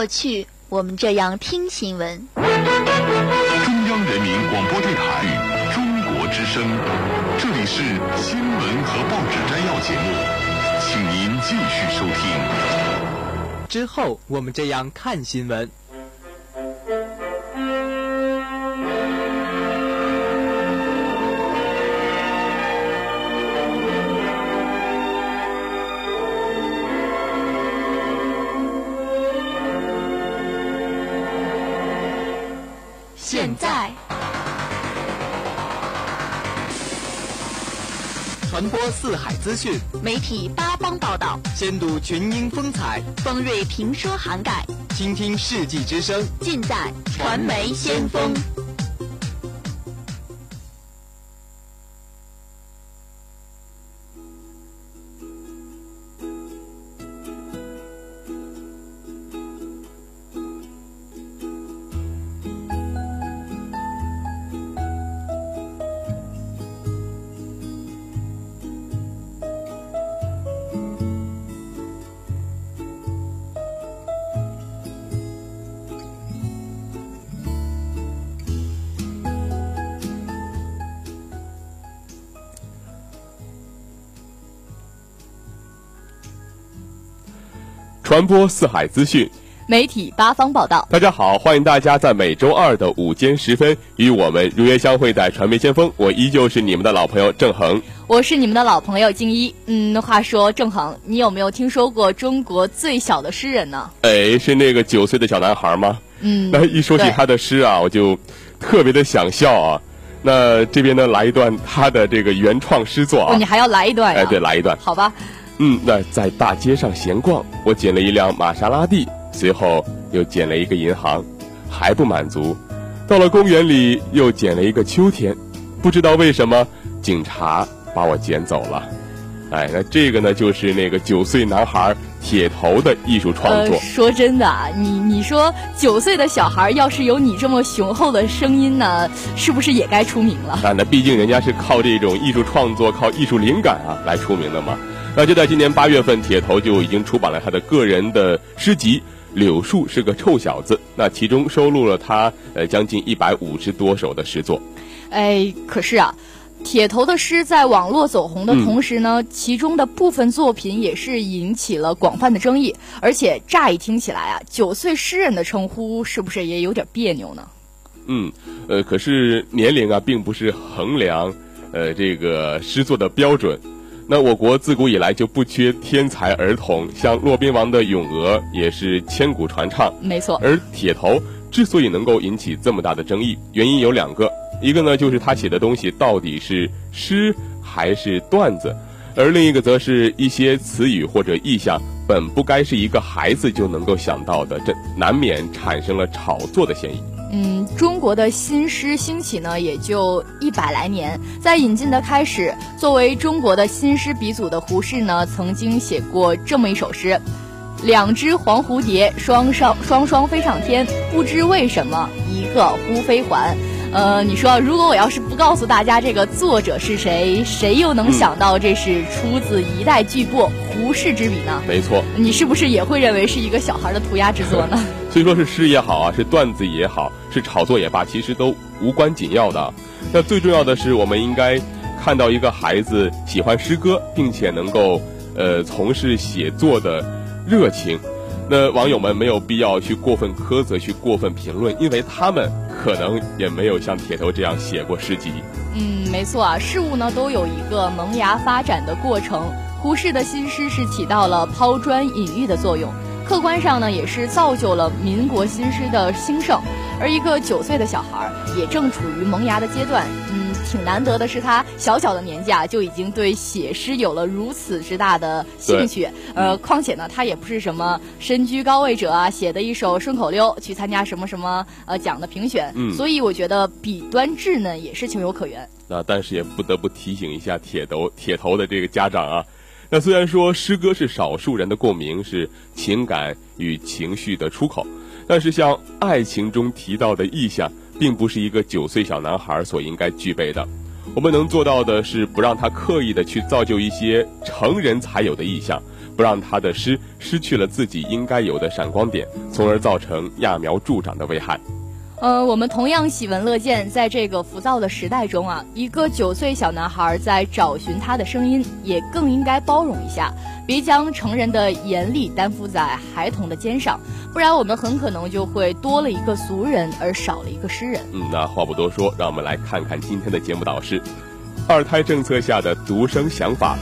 过去我们这样听新闻。中央人民广播电台中国之声，这里是新闻和报纸摘要节目，请您继续收听。之后我们这样看新闻。资讯，媒体八方报道，先睹群英风采，方锐评说涵盖，倾听世纪之声，尽在传媒先锋。传播四海资讯，媒体八方报道。大家好，欢迎大家在每周二的午间时分与我们如约相会在传媒先锋。我依旧是你们的老朋友郑恒，我是你们的老朋友静一。嗯，话说郑恒，你有没有听说过中国最小的诗人呢？哎，是那个九岁的小男孩吗？嗯，那一说起他的诗啊，我就特别的想笑啊。那这边呢，来一段他的这个原创诗作啊。哦，你还要来一段呀？哎，对，来一段。好吧。嗯，那在大街上闲逛，我捡了一辆玛莎拉蒂，随后又捡了一个银行，还不满足，到了公园里又捡了一个秋天，不知道为什么警察把我捡走了。哎，那这个呢，就是那个九岁男孩铁头的艺术创作。呃、说真的啊，你你说九岁的小孩要是有你这么雄厚的声音呢，是不是也该出名了？那，那毕竟人家是靠这种艺术创作、靠艺术灵感啊来出名的嘛。那就在今年八月份，铁头就已经出版了他的个人的诗集《柳树是个臭小子》，那其中收录了他呃将近一百五十多首的诗作。哎，可是啊，铁头的诗在网络走红的同时呢，嗯、其中的部分作品也是引起了广泛的争议。而且乍一听起来啊，九岁诗人的称呼是不是也有点别扭呢？嗯，呃，可是年龄啊，并不是衡量呃这个诗作的标准。那我国自古以来就不缺天才儿童，像骆宾王的《咏鹅》也是千古传唱。没错，而铁头之所以能够引起这么大的争议，原因有两个，一个呢就是他写的东西到底是诗还是段子，而另一个则是一些词语或者意象本不该是一个孩子就能够想到的，这难免产生了炒作的嫌疑。嗯，中国的新诗兴起呢，也就一百来年。在引进的开始，作为中国的新诗鼻祖的胡适呢，曾经写过这么一首诗：“两只黄蝴蝶，双双双双飞上天，不知为什么，一个忽飞还。”呃，你说，如果我要是不告诉大家这个作者是谁，谁又能想到这是出自一代巨擘胡适之笔呢？没错，你是不是也会认为是一个小孩的涂鸦之作呢？所以说是诗也好啊，是段子也好，是炒作也罢，其实都无关紧要的。那最重要的是，我们应该看到一个孩子喜欢诗歌，并且能够呃从事写作的热情。那网友们没有必要去过分苛责，去过分评论，因为他们可能也没有像铁头这样写过诗集。嗯，没错啊，事物呢都有一个萌芽发展的过程。胡适的新诗是起到了抛砖引玉的作用，客观上呢也是造就了民国新诗的兴盛。而一个九岁的小孩儿也正处于萌芽的阶段。嗯。挺难得的是，他小小的年纪啊，就已经对写诗有了如此之大的兴趣。呃，况且呢，他也不是什么身居高位者啊，写的一首顺口溜去参加什么什么呃奖的评选。嗯，所以我觉得笔端稚嫩也是情有可原。那但是也不得不提醒一下铁头铁头的这个家长啊。那虽然说诗歌是少数人的共鸣，是情感与情绪的出口，但是像爱情中提到的意象。并不是一个九岁小男孩所应该具备的。我们能做到的是，不让他刻意的去造就一些成人才有的意象，不让他的诗失去了自己应该有的闪光点，从而造成揠苗助长的危害。呃，我们同样喜闻乐见，在这个浮躁的时代中啊，一个九岁小男孩在找寻他的声音，也更应该包容一下，别将成人的严厉担负在孩童的肩上，不然我们很可能就会多了一个俗人，而少了一个诗人。嗯，那话不多说，让我们来看看今天的节目导师，二胎政策下的独生想法，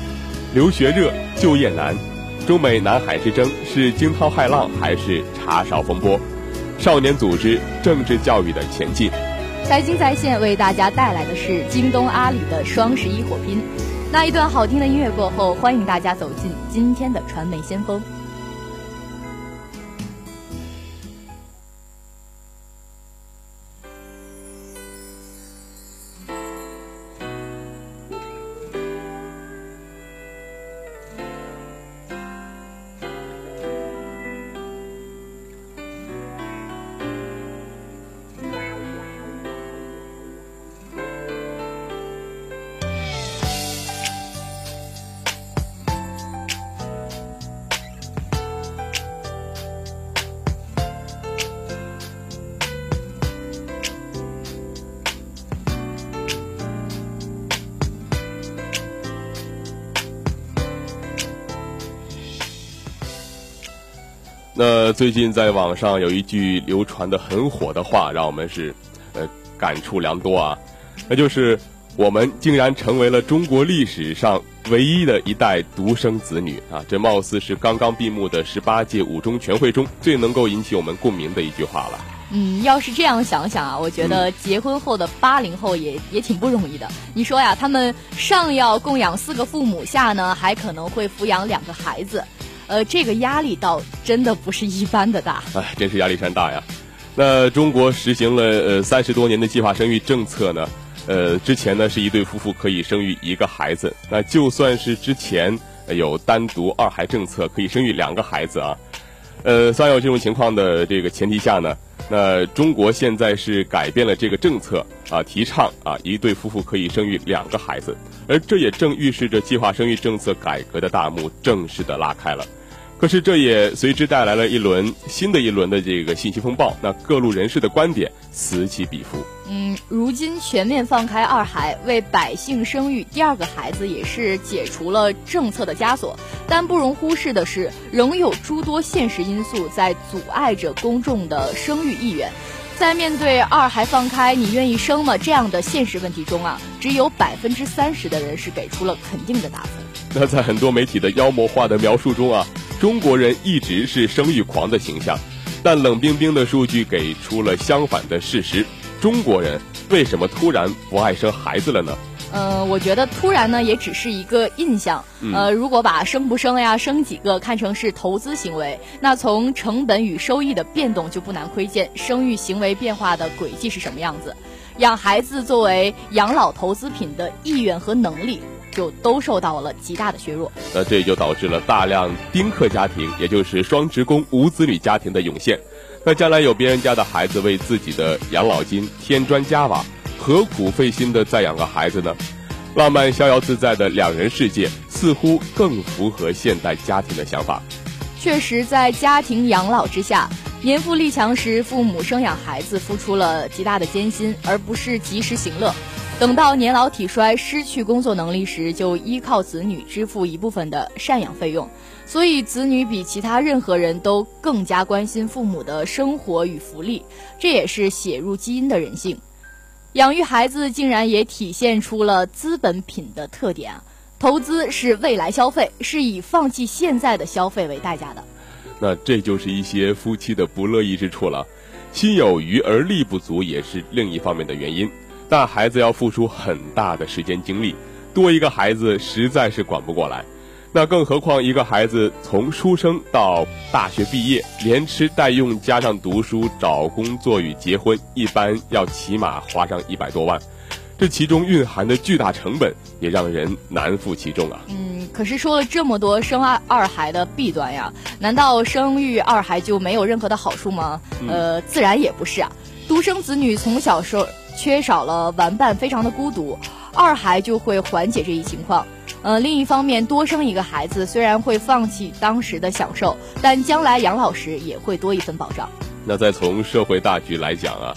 留学热，就业难，中美南海之争是惊涛骇浪还是茶勺风波？少年组织政治教育的前进，财经在线为大家带来的是京东、阿里的双十一火拼。那一段好听的音乐过后，欢迎大家走进今天的传媒先锋。那最近在网上有一句流传的很火的话，让我们是，呃，感触良多啊。那就是我们竟然成为了中国历史上唯一的一代独生子女啊！这貌似是刚刚闭幕的十八届五中全会中最能够引起我们共鸣的一句话了。嗯，要是这样想想啊，我觉得结婚后的八零后也也挺不容易的。你说呀，他们上要供养四个父母，下呢还可能会抚养两个孩子。呃，这个压力倒真的不是一般的大，哎，真是压力山大呀。那中国实行了呃三十多年的计划生育政策呢，呃，之前呢是一对夫妇可以生育一个孩子，那就算是之前有单独二孩政策，可以生育两个孩子啊，呃，在有这种情况的这个前提下呢，那中国现在是改变了这个政策啊，提倡啊一对夫妇可以生育两个孩子，而这也正预示着计划生育政策改革的大幕正式的拉开了。可是这也随之带来了一轮新的一轮的这个信息风暴，那各路人士的观点此起彼伏。嗯，如今全面放开二孩，为百姓生育第二个孩子也是解除了政策的枷锁，但不容忽视的是，仍有诸多现实因素在阻碍着公众的生育意愿。在面对二孩放开，你愿意生吗？这样的现实问题中啊，只有百分之三十的人是给出了肯定的答复。那在很多媒体的妖魔化的描述中啊。中国人一直是生育狂的形象，但冷冰冰的数据给出了相反的事实：中国人为什么突然不爱生孩子了呢？呃，我觉得突然呢，也只是一个印象。呃，如果把生不生呀、生几个看成是投资行为，那从成本与收益的变动就不难窥见生育行为变化的轨迹是什么样子。养孩子作为养老投资品的意愿和能力，就都受到了极大的削弱。那这也就导致了大量丁克家庭，也就是双职工无子女家庭的涌现。那将来有别人家的孩子为自己的养老金添砖加瓦。何苦费心的再养个孩子呢？浪漫逍遥自在的两人世界，似乎更符合现代家庭的想法。确实，在家庭养老之下，年富力强时，父母生养孩子付出了极大的艰辛，而不是及时行乐。等到年老体衰、失去工作能力时，就依靠子女支付一部分的赡养费用。所以，子女比其他任何人都更加关心父母的生活与福利，这也是写入基因的人性。养育孩子竟然也体现出了资本品的特点啊！投资是未来消费，是以放弃现在的消费为代价的。那这就是一些夫妻的不乐意之处了。心有余而力不足也是另一方面的原因。但孩子要付出很大的时间精力，多一个孩子实在是管不过来。那更何况一个孩子从出生到大学毕业，连吃带用加上读书、找工作与结婚，一般要起码花上一百多万。这其中蕴含的巨大成本，也让人难负其重啊。嗯，可是说了这么多生二二孩的弊端呀，难道生育二孩就没有任何的好处吗？呃，自然也不是啊。独生子女从小时候缺少了玩伴，非常的孤独，二孩就会缓解这一情况。呃，另一方面，多生一个孩子虽然会放弃当时的享受，但将来养老时也会多一份保障。那再从社会大局来讲啊，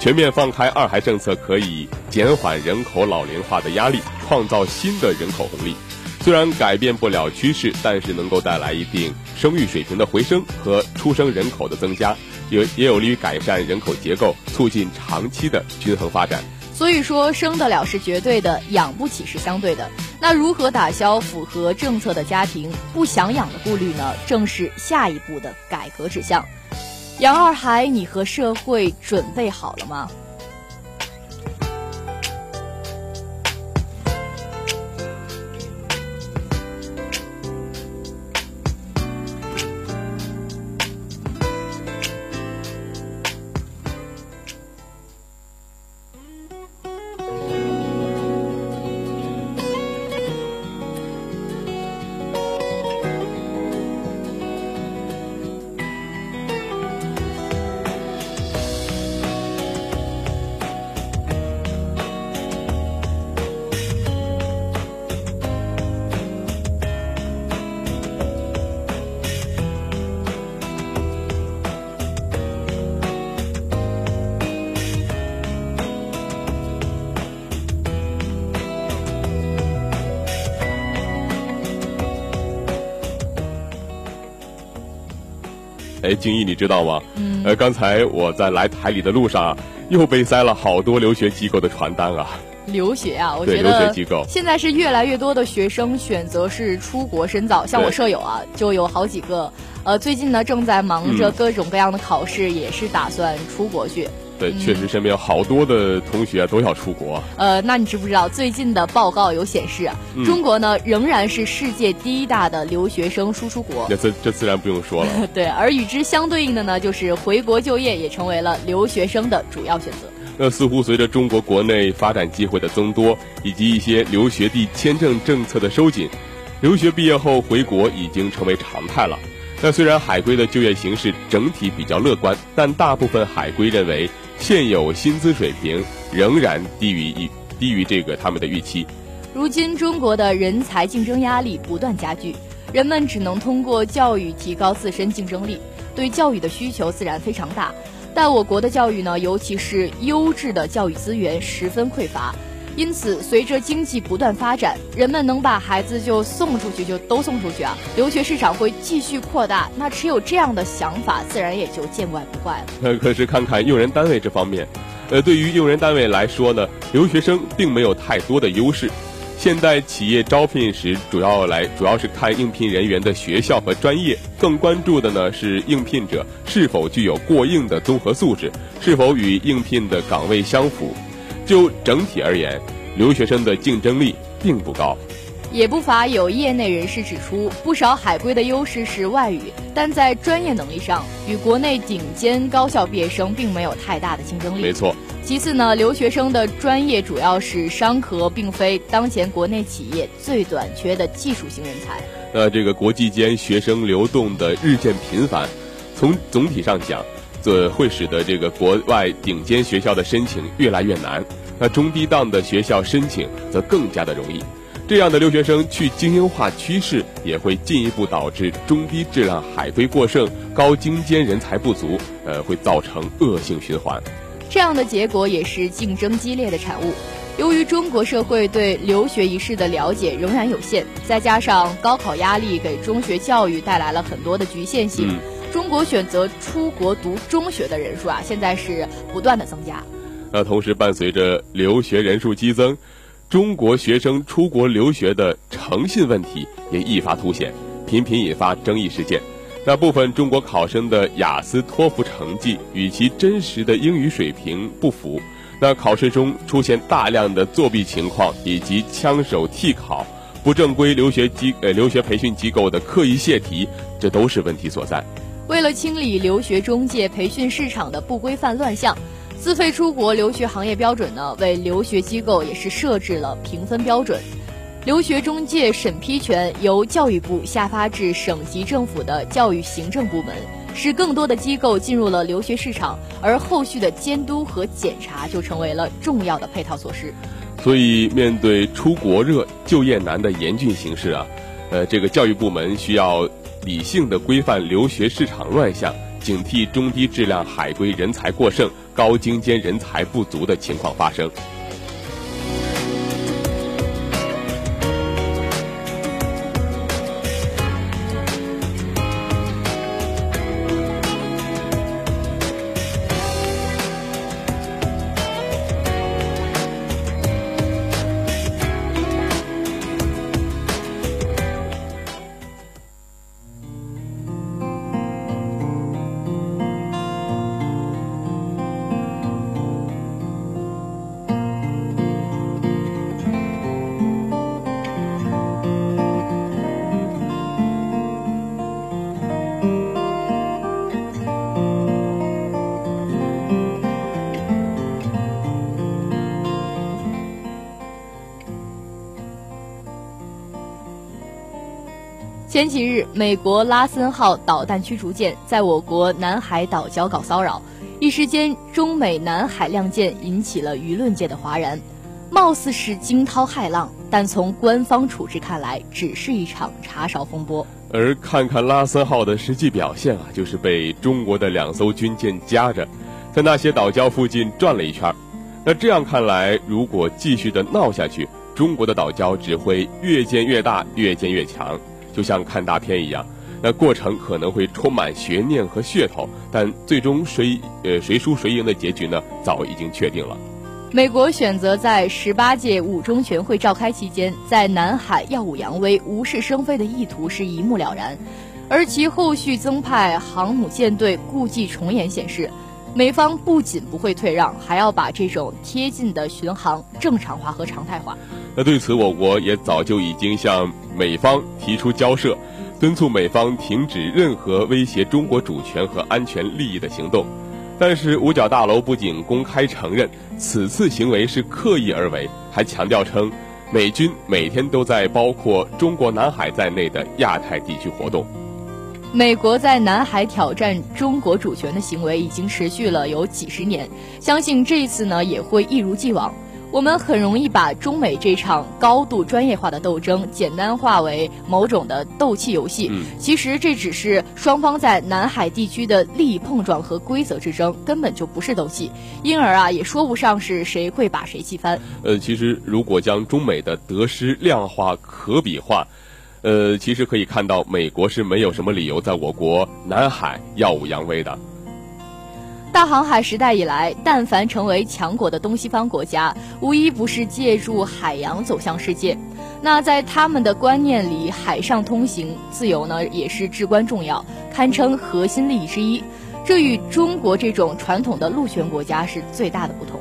全面放开二孩政策可以减缓人口老龄化的压力，创造新的人口红利。虽然改变不了趋势，但是能够带来一定生育水平的回升和出生人口的增加，也也有利于改善人口结构，促进长期的均衡发展。所以说，生得了是绝对的，养不起是相对的。那如何打消符合政策的家庭不想养的顾虑呢？正是下一步的改革指向。杨二孩，你和社会准备好了吗？哎，静怡，你知道吗？嗯。呃，刚才我在来台里的路上，又被塞了好多留学机构的传单啊。留学啊，我觉得现在是越来越多的学生选择是出国深造。像我舍友啊，就有好几个，呃，最近呢正在忙着各种各样的考试，也是打算出国去。对，确实身边有好多的同学都要出国。呃，那你知不知道最近的报告有显示，中国呢仍然是世界第一大的留学生输出国。那这这自然不用说了。对，而与之相对应的呢，就是回国就业也成为了留学生的主要选择。那似乎随着中国国内发展机会的增多，以及一些留学地签证政策的收紧，留学毕业后回国已经成为常态了。那虽然海归的就业形势整体比较乐观，但大部分海归认为。现有薪资水平仍然低于一低于这个他们的预期。如今中国的人才竞争压力不断加剧，人们只能通过教育提高自身竞争力，对教育的需求自然非常大。但我国的教育呢，尤其是优质的教育资源十分匮乏。因此，随着经济不断发展，人们能把孩子就送出去就都送出去啊！留学市场会继续扩大，那持有这样的想法，自然也就见怪不怪了。呃，可是看看用人单位这方面，呃，对于用人单位来说呢，留学生并没有太多的优势。现代企业招聘时，主要来主要是看应聘人员的学校和专业，更关注的呢是应聘者是否具有过硬的综合素质，是否与应聘的岗位相符。就整体而言，留学生的竞争力并不高。也不乏有业内人士指出，不少海归的优势是外语，但在专业能力上，与国内顶尖高校毕业生并没有太大的竞争力。没错。其次呢，留学生的专业主要是商科，并非当前国内企业最短缺的技术型人才。那这个国际间学生流动的日渐频繁，从总体上讲，这会使得这个国外顶尖学校的申请越来越难。那中低档的学校申请则更加的容易。这样的留学生去精英化趋势，也会进一步导致中低质量海归过剩、高精尖人才不足，呃，会造成恶性循环。这样的结果也是竞争激烈的产物。由于中国社会对留学一事的了解仍然有限，再加上高考压力给中学教育带来了很多的局限性，中国选择出国读中学的人数啊，现在是不断的增加。那同时伴随着留学人数激增。中国学生出国留学的诚信问题也一发凸显，频频引发争议事件。那部分中国考生的雅思、托福成绩与其真实的英语水平不符，那考试中出现大量的作弊情况，以及枪手替考、不正规留学机呃留学培训机构的刻意泄题，这都是问题所在。为了清理留学中介培训市场的不规范乱象。自费出国留学行业标准呢，为留学机构也是设置了评分标准。留学中介审批权由教育部下发至省级政府的教育行政部门，使更多的机构进入了留学市场，而后续的监督和检查就成为了重要的配套措施。所以，面对出国热、就业难的严峻形势啊，呃，这个教育部门需要理性的规范留学市场乱象。警惕中低质量海归人才过剩、高精尖人才不足的情况发生。美国拉森号导弹驱逐舰在我国南海岛礁搞骚扰，一时间中美南海亮剑引起了舆论界的哗然，貌似是惊涛骇浪，但从官方处置看来，只是一场茶勺风波。而看看拉森号的实际表现啊，就是被中国的两艘军舰夹着，在那些岛礁附近转了一圈。那这样看来，如果继续的闹下去，中国的岛礁只会越建越大，越建越强。就像看大片一样，那过程可能会充满悬念和噱头，但最终谁呃谁输谁赢的结局呢，早已经确定了。美国选择在十八届五中全会召开期间，在南海耀武扬威、无事生非的意图是一目了然，而其后续增派航母舰队故伎重演显示，美方不仅不会退让，还要把这种贴近的巡航正常化和常态化。那对此，我国也早就已经向美方提出交涉，敦促美方停止任何威胁中国主权和安全利益的行动。但是五角大楼不仅公开承认此次行为是刻意而为，还强调称，美军每天都在包括中国南海在内的亚太地区活动。美国在南海挑战中国主权的行为已经持续了有几十年，相信这一次呢也会一如既往。我们很容易把中美这场高度专业化的斗争简单化为某种的斗气游戏，其实这只是双方在南海地区的利益碰撞和规则之争，根本就不是斗气，因而啊也说不上是谁会把谁气翻。呃，其实如果将中美的得失量化、可比化，呃，其实可以看到美国是没有什么理由在我国南海耀武扬威的。大航海时代以来，但凡成为强国的东西方国家，无一不是借助海洋走向世界。那在他们的观念里，海上通行自由呢，也是至关重要，堪称核心利益之一。这与中国这种传统的陆权国家是最大的不同。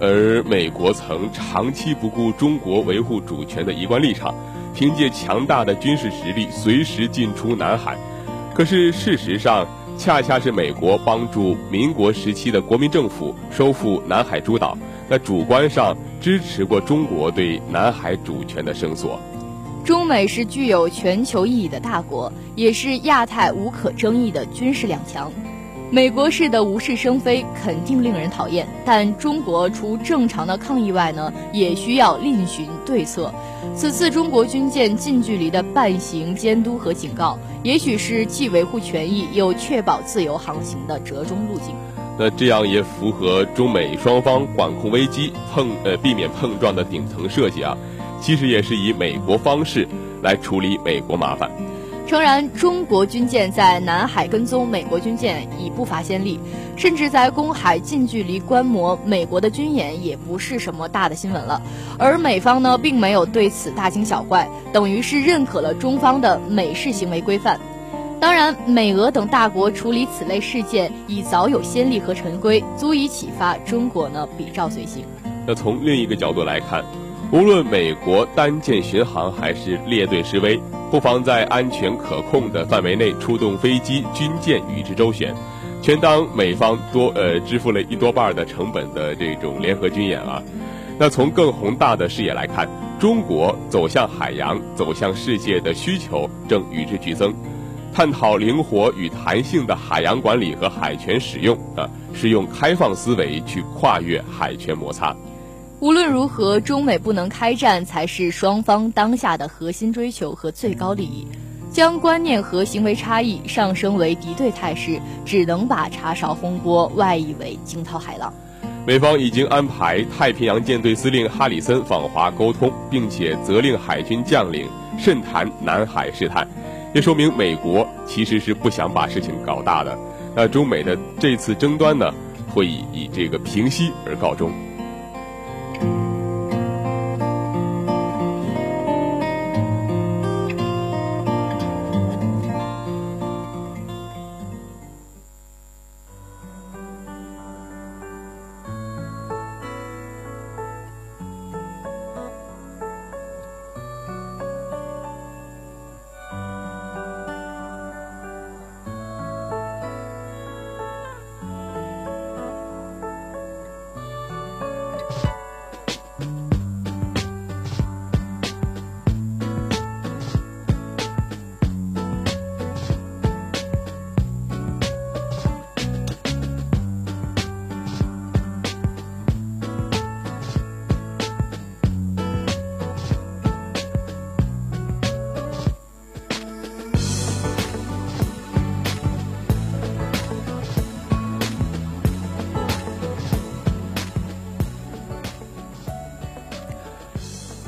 而美国曾长期不顾中国维护主权的一贯立场，凭借强大的军事实力随时进出南海。可是事实上，恰恰是美国帮助民国时期的国民政府收复南海诸岛，那主观上支持过中国对南海主权的伸索。中美是具有全球意义的大国，也是亚太无可争议的军事两强。美国式的无事生非肯定令人讨厌，但中国除正常的抗议外呢，也需要另寻对策。此次中国军舰近距离的伴行监督和警告，也许是既维护权益又确保自由航行的折中路径。那这样也符合中美双方管控危机、碰呃避免碰撞的顶层设计啊。其实也是以美国方式来处理美国麻烦。诚然，中国军舰在南海跟踪美国军舰已不乏先例，甚至在公海近距离观摩美国的军演也不是什么大的新闻了。而美方呢，并没有对此大惊小怪，等于是认可了中方的美式行为规范。当然，美俄等大国处理此类事件已早有先例和陈规，足以启发中国呢比照随行。那从另一个角度来看。无论美国单舰巡航还是列队示威，不妨在安全可控的范围内出动飞机、军舰与之周旋，全当美方多呃支付了一多半的成本的这种联合军演啊。那从更宏大的视野来看，中国走向海洋、走向世界的需求正与之俱增，探讨灵活与弹性的海洋管理和海权使用啊，是用开放思维去跨越海权摩擦。无论如何，中美不能开战才是双方当下的核心追求和最高利益。将观念和行为差异上升为敌对态势，只能把茶勺风波外溢为惊涛骇浪。美方已经安排太平洋舰队司令哈里森访华沟通，并且责令海军将领慎谈南海事态，也说明美国其实是不想把事情搞大的。那中美的这次争端呢，会以以这个平息而告终。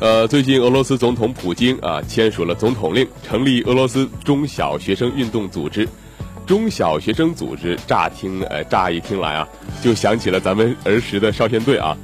呃，最近俄罗斯总统普京啊签署了总统令，成立俄罗斯中小学生运动组织。中小学生组织乍听呃乍一听来啊，就想起了咱们儿时的少先队啊，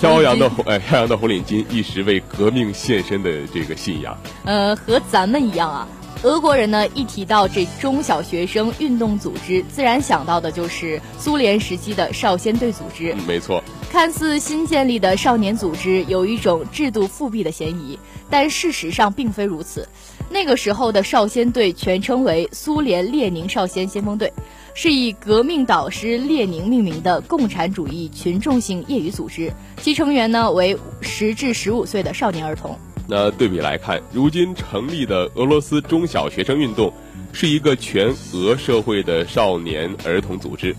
飘扬的红呃飘扬的红领巾，一时为革命献身的这个信仰。呃，和咱们一样啊。俄国人呢，一提到这中小学生运动组织，自然想到的就是苏联时期的少先队组织。没错，看似新建立的少年组织有一种制度复辟的嫌疑，但事实上并非如此。那个时候的少先队全称为苏联列宁少先先锋队，是以革命导师列宁命名的共产主义群众性业余组织，其成员呢为十至十五岁的少年儿童。那对比来看，如今成立的俄罗斯中小学生运动，是一个全俄社会的少年儿童组织，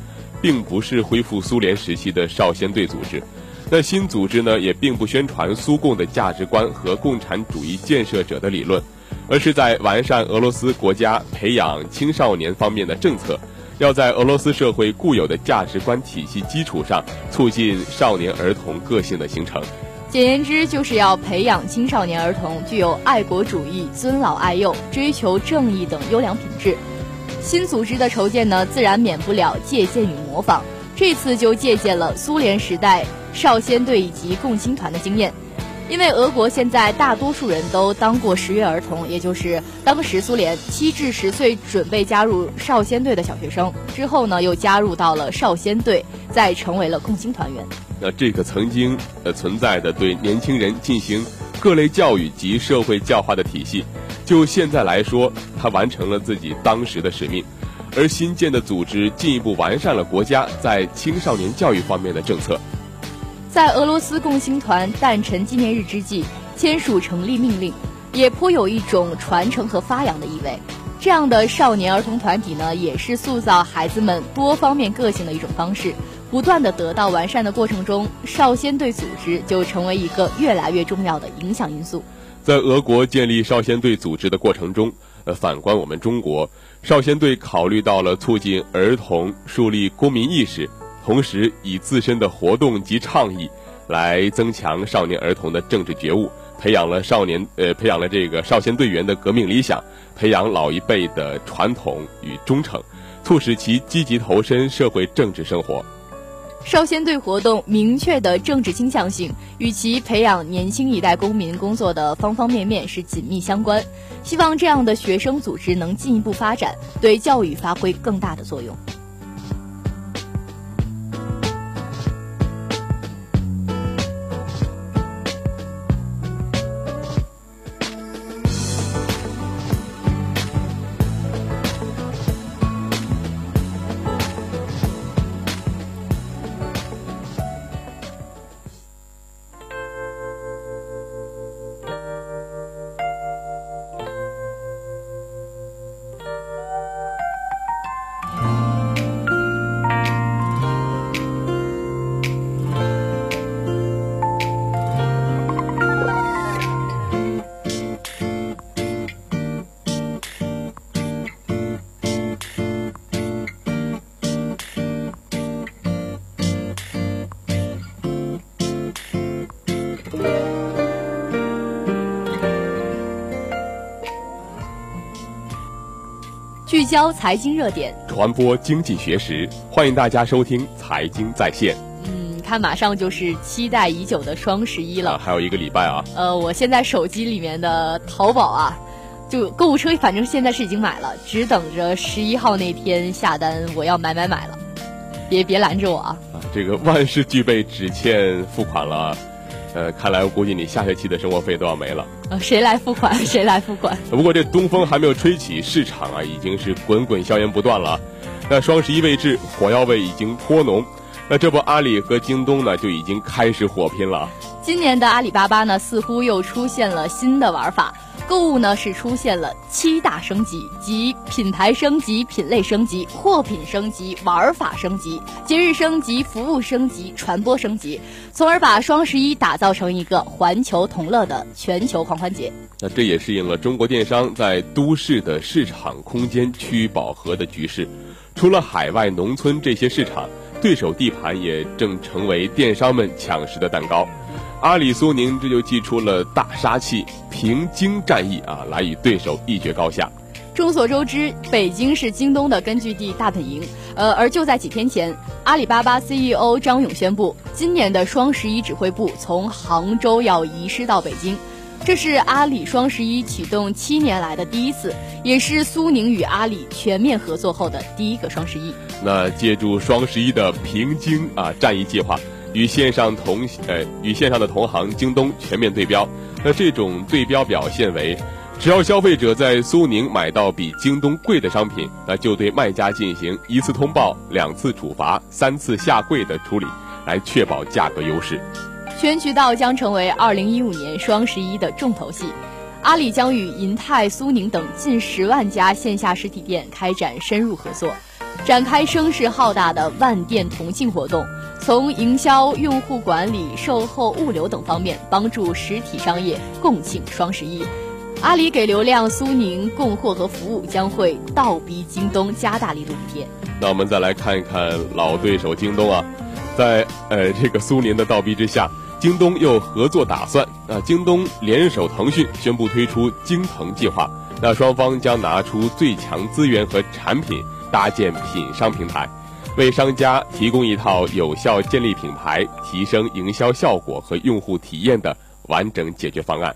并不是恢复苏联时期的少先队组织。那新组织呢，也并不宣传苏共的价值观和共产主义建设者的理论，而是在完善俄罗斯国家培养青少年方面的政策，要在俄罗斯社会固有的价值观体系基础上，促进少年儿童个性的形成。简言之，就是要培养青少年儿童具有爱国主义、尊老爱幼、追求正义等优良品质。新组织的筹建呢，自然免不了借鉴与模仿。这次就借鉴了苏联时代少先队以及共青团的经验。因为俄国现在大多数人都当过十月儿童，也就是当时苏联七至十岁准备加入少先队的小学生，之后呢又加入到了少先队，再成为了共青团员。那这个曾经呃存在的对年轻人进行各类教育及社会教化的体系，就现在来说，它完成了自己当时的使命，而新建的组织进一步完善了国家在青少年教育方面的政策。在俄罗斯共青团诞辰纪念日之际，签署成立命令，也颇有一种传承和发扬的意味。这样的少年儿童团体呢，也是塑造孩子们多方面个性的一种方式。不断的得到完善的过程中，少先队组织就成为一个越来越重要的影响因素。在俄国建立少先队组织的过程中，呃，反观我们中国，少先队考虑到了促进儿童树立公民意识。同时，以自身的活动及倡议，来增强少年儿童的政治觉悟，培养了少年呃，培养了这个少先队员的革命理想，培养老一辈的传统与忠诚，促使其积极投身社会政治生活。少先队活动明确的政治倾向性，与其培养年轻一代公民工作的方方面面是紧密相关。希望这样的学生组织能进一步发展，对教育发挥更大的作用。聚焦财经热点，传播经济学识，欢迎大家收听《财经在线》。嗯，看，马上就是期待已久的双十一了，还有一个礼拜啊。呃，我现在手机里面的淘宝啊，就购物车，反正现在是已经买了，只等着十一号那天下单，我要买买买了，别别拦着我啊！啊，这个万事俱备，只欠付款了。呃，看来我估计你下学期的生活费都要没了。呃，谁来付款？谁来付款？不过这东风还没有吹起，市场啊已经是滚滚硝烟不断了。那双十一未至，火药味已经颇浓。那这不，阿里和京东呢就已经开始火拼了。今年的阿里巴巴呢，似乎又出现了新的玩法。购物呢是出现了七大升级，即品牌升级、品类升级、货品升级、玩法升级、节日升级、服务升级、传播升级，从而把双十一打造成一个环球同乐的全球狂欢节。那这也适应了中国电商在都市的市场空间趋于饱和的局势。除了海外农村这些市场，对手地盘也正成为电商们抢食的蛋糕。阿里苏宁这就祭出了大杀器平京战役啊，来与对手一决高下。众所周知，北京是京东的根据地大本营。呃，而就在几天前，阿里巴巴 CEO 张勇宣布，今年的双十一指挥部从杭州要移师到北京。这是阿里双十一启动七年来的第一次，也是苏宁与阿里全面合作后的第一个双十一。那借助双十一的平京啊战役计划。与线上同呃与线上的同行京东全面对标，那这种对标表现为，只要消费者在苏宁买到比京东贵的商品，那就对卖家进行一次通报、两次处罚、三次下跪的处理，来确保价格优势。全渠道将成为二零一五年双十一的重头戏，阿里将与银泰、苏宁等近十万家线下实体店开展深入合作。展开声势浩大的万店同庆活动，从营销、用户管理、售后、物流等方面帮助实体商业共庆双十一。阿里给流量，苏宁供货和服务将会倒逼京东加大力度补贴。那我们再来看一看老对手京东啊，在呃这个苏宁的倒逼之下，京东又合作打算啊，京东联手腾讯宣布推出京腾计划，那双方将拿出最强资源和产品。搭建品商平台，为商家提供一套有效建立品牌、提升营销效果和用户体验的完整解决方案。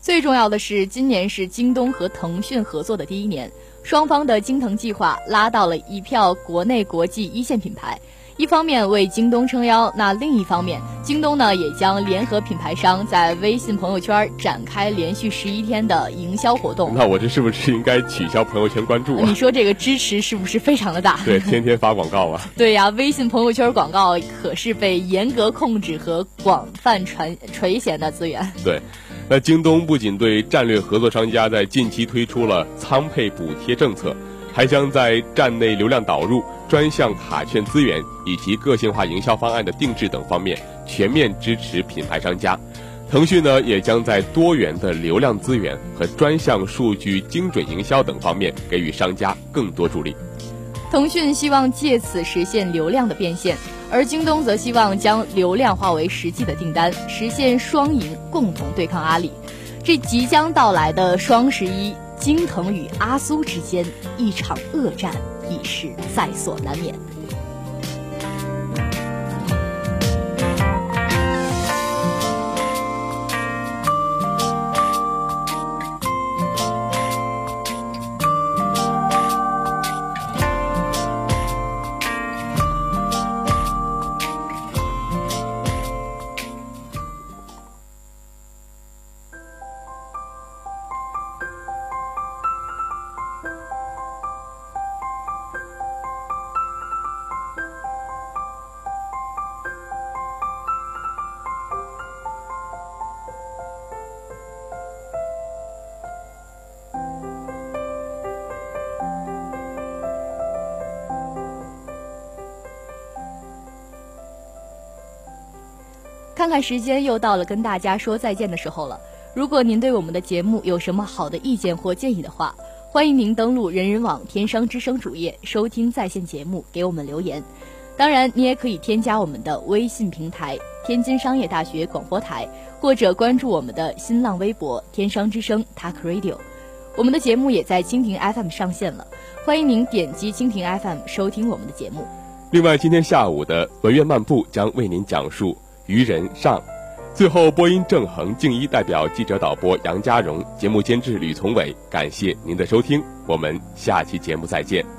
最重要的是，今年是京东和腾讯合作的第一年，双方的京腾计划拉到了一票国内国际一线品牌。一方面为京东撑腰，那另一方面，京东呢也将联合品牌商在微信朋友圈展开连续十一天的营销活动。那我这是不是应该取消朋友圈关注啊？你说这个支持是不是非常的大？对，天天发广告啊。对呀，微信朋友圈广告可是被严格控制和广泛传垂涎的资源。对，那京东不仅对战略合作商家在近期推出了仓配补贴政策。还将在站内流量导入、专项卡券资源以及个性化营销方案的定制等方面全面支持品牌商家。腾讯呢，也将在多元的流量资源和专项数据精准营销等方面给予商家更多助力。腾讯希望借此实现流量的变现，而京东则希望将流量化为实际的订单，实现双赢，共同对抗阿里。这即将到来的双十一。京腾与阿苏之间一场恶战已是在所难免。看看时间，又到了跟大家说再见的时候了。如果您对我们的节目有什么好的意见或建议的话，欢迎您登录人人网天商之声主页收听在线节目，给我们留言。当然，你也可以添加我们的微信平台“天津商业大学广播台”，或者关注我们的新浪微博“天商之声 Talk Radio”。我们的节目也在蜻蜓 FM 上线了，欢迎您点击蜻蜓 FM 收听我们的节目。另外，今天下午的文苑漫步将为您讲述。愚人上，最后播音郑恒、静一代表记者导播杨家荣，节目监制吕从伟，感谢您的收听，我们下期节目再见。